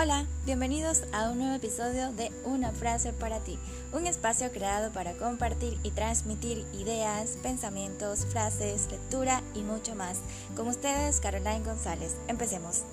Hola, bienvenidos a un nuevo episodio de Una frase para ti, un espacio creado para compartir y transmitir ideas, pensamientos, frases, lectura y mucho más. Con ustedes, Caroline González. Empecemos.